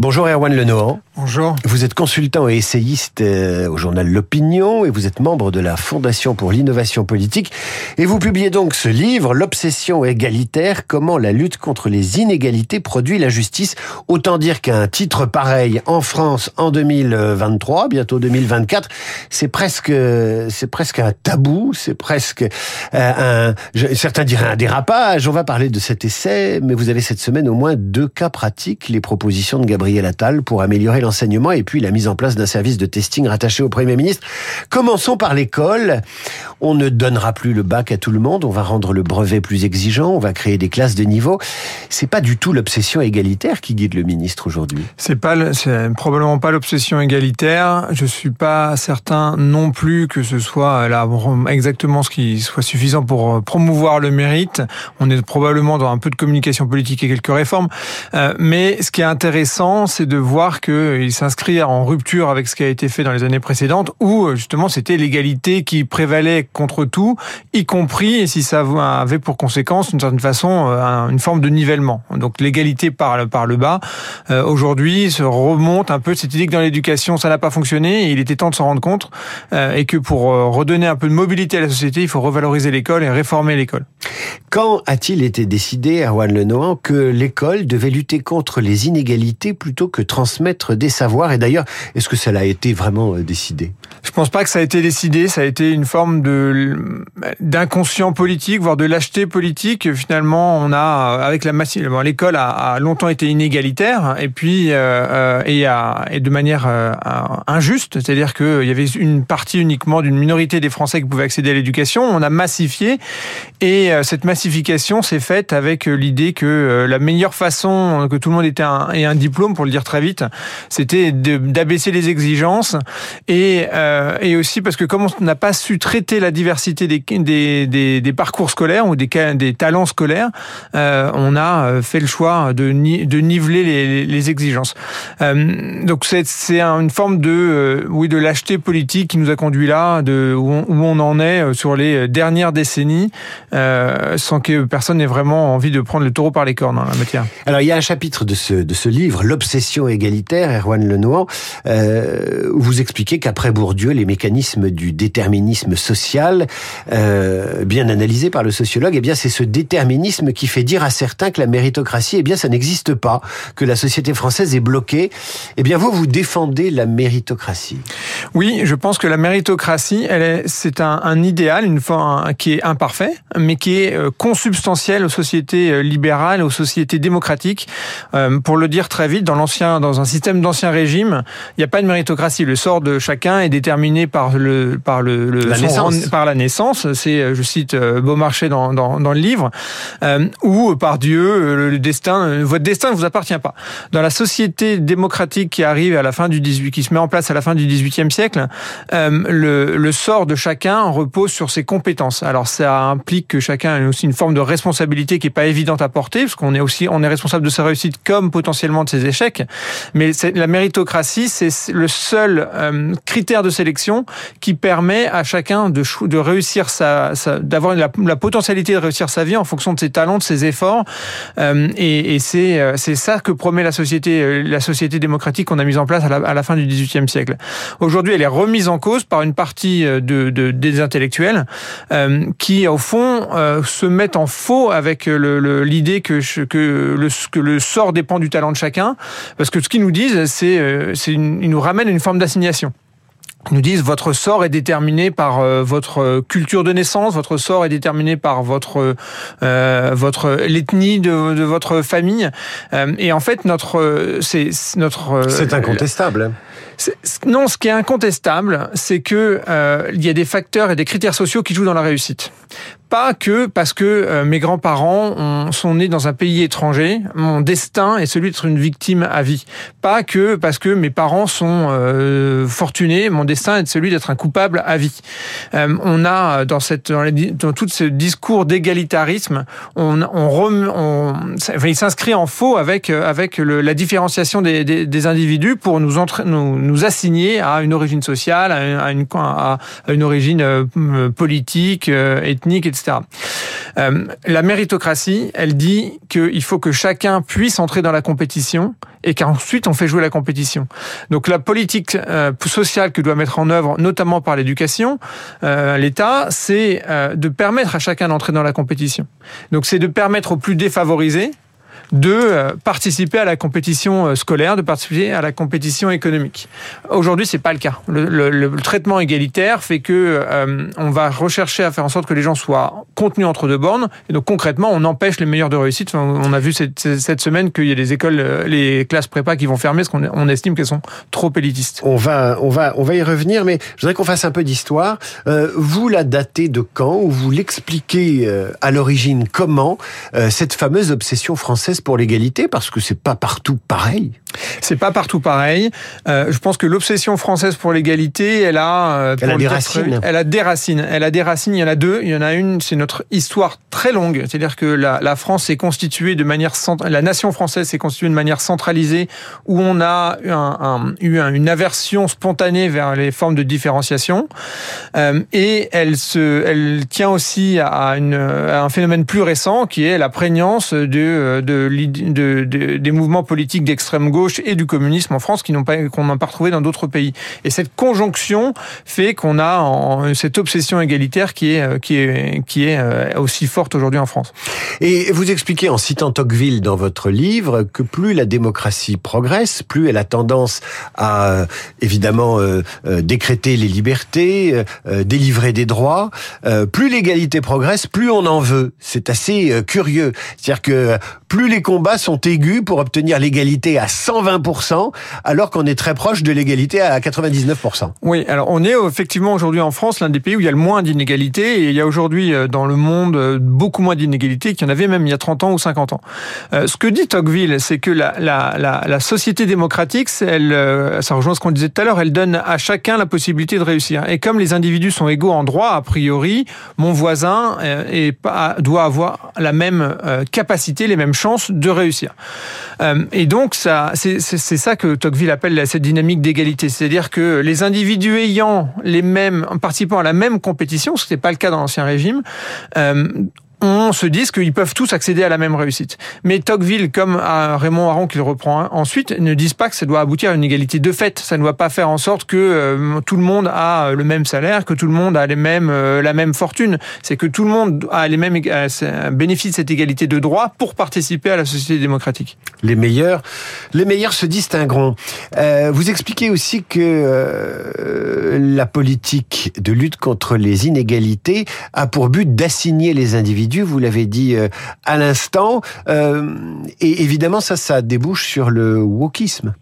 Bonjour Erwan Lenoir. Bonjour. Vous êtes consultant et essayiste euh, au journal L'Opinion et vous êtes membre de la Fondation pour l'innovation politique. Et vous publiez donc ce livre, L'obsession égalitaire, comment la lutte contre les inégalités produit la justice. Autant dire qu'un titre pareil en France en 2023, bientôt 2024, c'est presque, c'est presque un tabou, c'est presque euh, un, certains diraient un dérapage. On va parler de cet essai, mais vous avez cette semaine au moins deux cas pratiques, les propositions de Gabriel Attal pour améliorer l'enseignement et puis la mise en place d'un service de testing rattaché au Premier ministre. Commençons par l'école. On ne donnera plus le bac à tout le monde, on va rendre le brevet plus exigeant, on va créer des classes de niveau. C'est pas du tout l'obsession égalitaire qui guide le ministre aujourd'hui. C'est pas, c'est probablement pas l'obsession égalitaire. Je suis pas certain non plus que ce soit là exactement ce qui soit suffisant pour promouvoir le mérite. On est probablement dans un peu de communication politique et quelques réformes. Euh, mais ce qui est intéressant, c'est de voir qu'il s'inscrit en rupture avec ce qui a été fait dans les années précédentes, où justement c'était l'égalité qui prévalait contre tout, y compris, et si ça avait pour conséquence, d'une certaine façon, euh, une forme de nivellement. Donc l'égalité par, par le bas, euh, aujourd'hui, se remonte un peu cette idée que dans l'éducation, ça n'a pas fonctionné, et il était temps de s'en rendre compte, et que pour redonner un peu de mobilité à la société, il faut revaloriser l'école et réformer l'école. Quand a-t-il été décidé, Erwan Lenoir, que l'école devait lutter contre les inégalités plutôt que transmettre des savoirs? Et d'ailleurs, est-ce que ça a été vraiment euh, décidé? Je pense pas que ça a été décidé. Ça a été une forme de d'inconscient politique, voire de lâcheté politique. Finalement, on a avec la massive, l'école a, longtemps été inégalitaire, et puis euh, euh et, de manière euh, injuste, c'est-à-dire qu'il y avait une partie uniquement d'une minorité des Français qui pouvaient accéder à l'éducation. On a massifié, et cette massification s'est faite avec l'idée que la meilleure façon que tout le monde ait un, un diplôme, pour le dire très vite, c'était d'abaisser les exigences et, euh, et aussi parce que comme on n'a pas su traiter la diversité des, des, parcours scolaires ou des, des talents scolaires, euh, on a euh, fait le choix de, de niveler les, exigences. Euh, donc c'est une forme de euh, oui de lâcheté politique qui nous a conduit là, de où on, en est euh, sur les dernières décennies, sans que personne n'ait vraiment envie de prendre le taureau par les cornes en la matière. Alors il y a un chapitre de ce de ce livre, l'obsession égalitaire, Erwan Lenoir, euh, où vous expliquez qu'après Bourdieu, les mécanismes du déterminisme social, euh, bien analysés par le sociologue, eh bien c'est ce déterminisme qui fait dire à certains que la méritocratie, eh bien ça n'existe pas, que la société française est bloquée. Eh bien vous, vous défendez la méritocratie. Oui, je pense que la méritocratie, elle c'est un, un idéal, une forme qui est imparfait, mais qui est euh, consubstantiel aux sociétés euh, libérales, aux sociétés démocratiques. Euh, pour le dire très vite, dans l'ancien, dans un système d'ancien régime, il n'y a pas de méritocratie. Le sort de chacun est déterminé par le par le, la naissance. par la naissance. C'est, je cite Beaumarchais dans, dans, dans le livre, euh, ou par Dieu, le destin, votre destin ne vous appartient pas. Dans la société démocratique qui arrive à la fin du 18, qui se met en place à la fin du 18e siècle, le, le sort de chacun repose sur ses compétences. Alors ça implique que chacun a aussi une forme de responsabilité qui est pas évidente à porter, parce qu'on est aussi on est responsable de sa réussite comme potentiellement de ses échecs. Mais la méritocratie, c'est le seul euh, critère de sélection qui permet à chacun de, réussir d'avoir la, potentialité de réussir sa vie en fonction de ses talents, de ses efforts. Euh, et, c'est euh, c'est ça que promet la société euh, la société démocratique qu'on a mise en place à la, à la fin du XVIIIe siècle. Aujourd'hui, elle est remise en cause par une partie de des intellectuels euh, qui, au fond, se mettent en faux avec l'idée que le sort dépend du talent de chacun, parce que ce qu'ils nous disent, c'est, euh, c'est ils nous ramènent une forme d'assignation. Nous disent votre sort est déterminé par euh, votre culture de naissance, votre sort est déterminé par votre euh, votre l'ethnie de, de, votre famille. Euh, et en fait, notre c'est notre c'est incontestable. Non, ce qui est incontestable, c'est que euh, il y a des facteurs et des critères sociaux qui jouent dans la réussite. Pas que parce que euh, mes grands-parents sont nés dans un pays étranger, mon destin est celui d'être une victime à vie. Pas que parce que mes parents sont euh, fortunés, mon destin est celui d'être un coupable à vie. Euh, on a dans cette dans, les, dans tout ce discours d'égalitarisme, on, on, on, il s'inscrit en faux avec avec la différenciation des, des, des individus pour nous, entra nous nous assigner à une origine sociale, à une, à une origine politique, ethnique, etc Euh, la méritocratie, elle dit qu'il faut que chacun puisse entrer dans la compétition et qu'ensuite on fait jouer la compétition. Donc la politique euh, sociale que doit mettre en œuvre, notamment par l'éducation, euh, l'État, c'est de permettre à chacun d'entrer dans la compétition. Donc c'est de permettre aux plus défavorisés de euh, participer à la compétition euh, scolaire, de participer à la compétition économique. Aujourd'hui, c'est pas le cas. Le, traitement égalitaire fait que euh, on va rechercher à faire en sorte que les gens soient contenus entre deux bornes, et donc concrètement, on empêche les meilleurs de réussite. on a vu cette, semaine qu'il y a des écoles, les classes prépa qui vont fermer, parce qu'on on estime qu'elles sont trop élitistes. On va, on va, on va y revenir, mais je voudrais qu'on fasse un peu d'histoire. Vous la datez de quand ou vous l'expliquez à l'origine comment cette fameuse obsession française pour l'égalité parce que c'est pas partout pareil. C'est pas partout pareil. Euh, je pense que l'obsession française pour l'égalité, elle a, euh, elle a des racines. Elle a des racines. Elle a des racines. Il y en a deux. Il y en a une, c'est notre histoire très longue. C'est-à-dire que la, la France s'est constituée de manière la nation française s'est constituée de manière centralisée, où on a eu, un, un, eu une aversion spontanée vers les formes de différenciation, euh, et elle se, elle tient aussi à, une, à un phénomène plus récent qui est la prégnance de, de de, de, des mouvements politiques d'extrême gauche et du communisme en France qui n'ont pas qu'on n'a pas retrouvé dans d'autres pays. Et cette conjonction fait qu'on a en, cette obsession égalitaire qui est qui est qui est euh, aussi forte aujourd'hui en France. Et vous expliquez en citant Tocqueville dans votre livre que plus la démocratie progresse, plus elle a tendance à évidemment euh, euh, décréter les libertés, euh, délivrer des droits. Euh, plus l'égalité progresse, plus on en veut. C'est assez euh, curieux. C'est-à-dire que plus les combats sont aigus pour obtenir l'égalité à 120%, alors qu'on est très proche de l'égalité à 99%. Oui, alors on est effectivement aujourd'hui en France l'un des pays où il y a le moins d'inégalités, et il y a aujourd'hui euh, dans le monde euh, beaucoup moins d'inégalités qu'il y en avait même il y a 30 ans ou 50 ans. Euh, ce que dit Tocqueville, c'est que la, société démocratique, ça rejoint ce qu'on disait tout à l'heure, elle donne à chacun la possibilité de réussir. Et comme les individus sont égaux en droit, a priori, mon voisin doit avoir la même capacité, les mêmes chances de réussir. Euh, et donc, ça, c'est ça que Tocqueville appelle cette dynamique d'égalité. C'est-à-dire que les individus ayant les mêmes, participant à la même compétition, ce n'était pas le cas dans l'ancien régime, euh, on se dise qu'ils peuvent tous accéder à la même réussite. Mais Tocqueville, comme Raymond Aron qui le reprend ensuite, ne disent pas que ça doit aboutir à une égalité de fait. Ça ne doit pas faire en sorte que euh, tout le monde a le même salaire, que tout le monde a les mêmes, euh, la même fortune. C'est que tout le monde a les mêmes euh, bénéfices de cette égalité de droit pour participer à la société démocratique. Les meilleurs, les meilleurs se distingueront. Euh, vous expliquez aussi que euh, la politique de lutte contre les inégalités a pour but d'assigner les individus vous l'avez dit euh, à l'instant. Euh, et évidemment, ça, ça débouche sur le wokisme.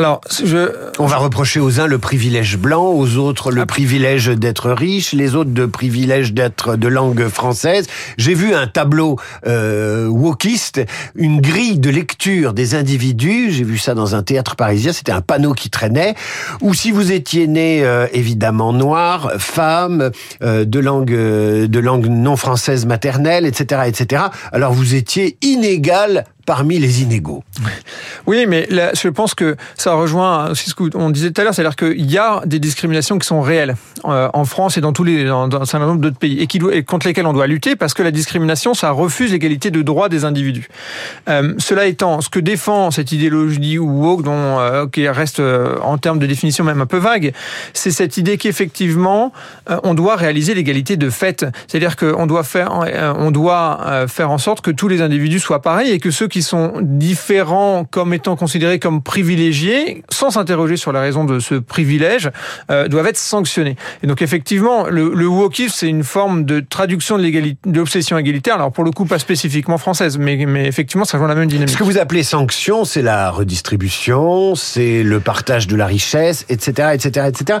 Alors, je... on va reprocher aux uns le privilège blanc, aux autres le privilège d'être riche, les autres de privilège d'être de langue française. J'ai vu un tableau euh, wokiste, une grille de lecture des individus. J'ai vu ça dans un théâtre parisien. C'était un panneau qui traînait. Ou si vous étiez né euh, évidemment noir, femme, euh, de langue de langue non française maternelle, etc., etc. Alors vous étiez inégal parmi les inégaux. Oui, mais là, je pense que ça rejoint aussi ce qu'on disait tout à l'heure, c'est-à-dire qu'il y a des discriminations qui sont réelles euh, en France et dans tous les dans, un certain nombre d'autres pays et, contre lesquelles on doit lutter parce que la discrimination, ça refuse l'égalité de droits des individus. Euh, cela étant, ce que défend cette idéologie woke, dont euh, qui reste euh, en termes de définition même un peu vague, c'est cette idée qu'effectivement on doit réaliser l'égalité de fait, c'est-à-dire qu'on doit faire on doit faire en sorte que tous les individus soient pareils et que ceux qui sont différents comme étant considérés comme privilégiés, sans s'interroger sur la raison de ce privilège, euh, doivent être sanctionnés. Et donc effectivement, le, le wokisme, c'est une forme de traduction de l'obsession égalitaire, alors pour le coup pas spécifiquement française, mais, mais effectivement ça rejoint la même dynamique. Ce que vous appelez sanction, c'est la redistribution, c'est le partage de la richesse, etc., etc., etc.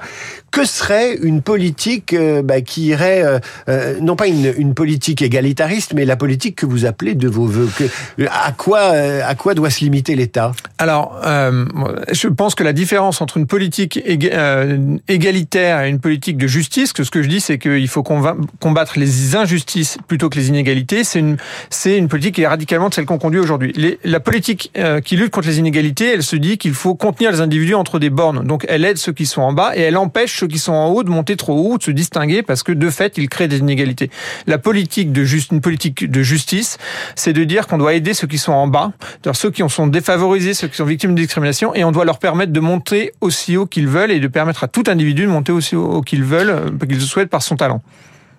Que serait une politique euh, bah, qui irait, euh, euh, non pas une, une, politique égalitariste, mais la politique que vous appelez de vos voeux? Que, À quoi, à quoi doit se limiter l'État? Alors, euh, je pense que la différence entre une politique euh, égalitaire et une politique de justice, que ce que je dis, c'est qu'il faut combattre les injustices plutôt que les inégalités. C'est une, une politique qui est radicalement de celle qu'on conduit aujourd'hui. La politique euh, qui lutte contre les inégalités, elle se dit qu'il faut contenir les individus entre des bornes. Donc, elle aide ceux qui sont en bas et elle empêche ceux qui sont en haut de monter trop haut, de se distinguer parce que de fait, ils créent des inégalités. La politique de juste, une politique de justice, c'est de dire qu'on doit aider ceux qui sont en bas, ceux qui sont défavorisés, ceux qui sont victimes de discrimination, et doit leur permettre de monter aussi haut qu'ils veulent et de permettre à tout individu de monter aussi haut qu'ils veulent, euh, qu'ils le souhaitent par son talent.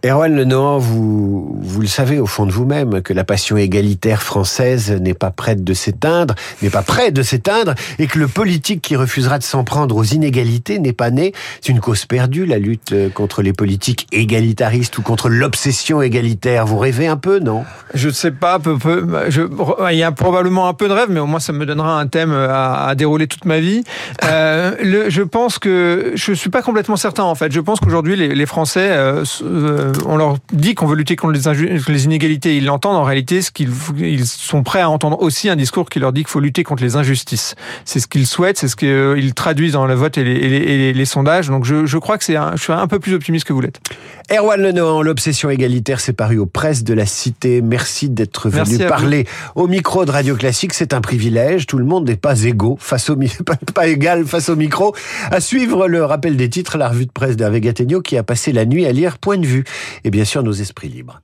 Erwan Lenoir, vous, vous le savez au fond de vous-même que la passion égalitaire française n'est pas prête de s'éteindre, n'est pas prête de s'éteindre, et que le politique qui refusera de s'en prendre aux inégalités n'est pas né. C'est une cause perdue, la lutte contre les politiques égalitaristes ou contre l'obsession égalitaire. Vous rêvez un peu, non? Je ne sais pas, il y a probablement un peu de rêve, mais au moins ça me donnera un thème à, dérouler toute ma vie. Euh, je pense que je suis pas complètement certain en fait. Je pense qu'aujourd'hui les, les, Français euh, euh on leur dit qu'on veut lutter contre les, inégalités, ils l'entendent. En réalité, ce qu'ils ils sont prêts à entendre aussi un discours qui leur dit qu'il faut lutter contre les injustices. C'est ce qu'ils souhaitent, c'est ce qu'ils traduisent dans le vote et les, sondages. Donc je, crois que c'est je suis un peu plus optimiste que vous l'êtes. Erwan Lenoir, l'obsession égalitaire, c'est paru aux presses de la cité. Merci d'être venu parler au micro de Radio Classique. C'est un privilège. Tout le monde n'est pas égaux face au pas, pas égal face au micro. À suivre le rappel des titres, la revue de presse d'Hervé Gattegno qui a passé la nuit à lire Point de vue et bien sûr nos esprits libres.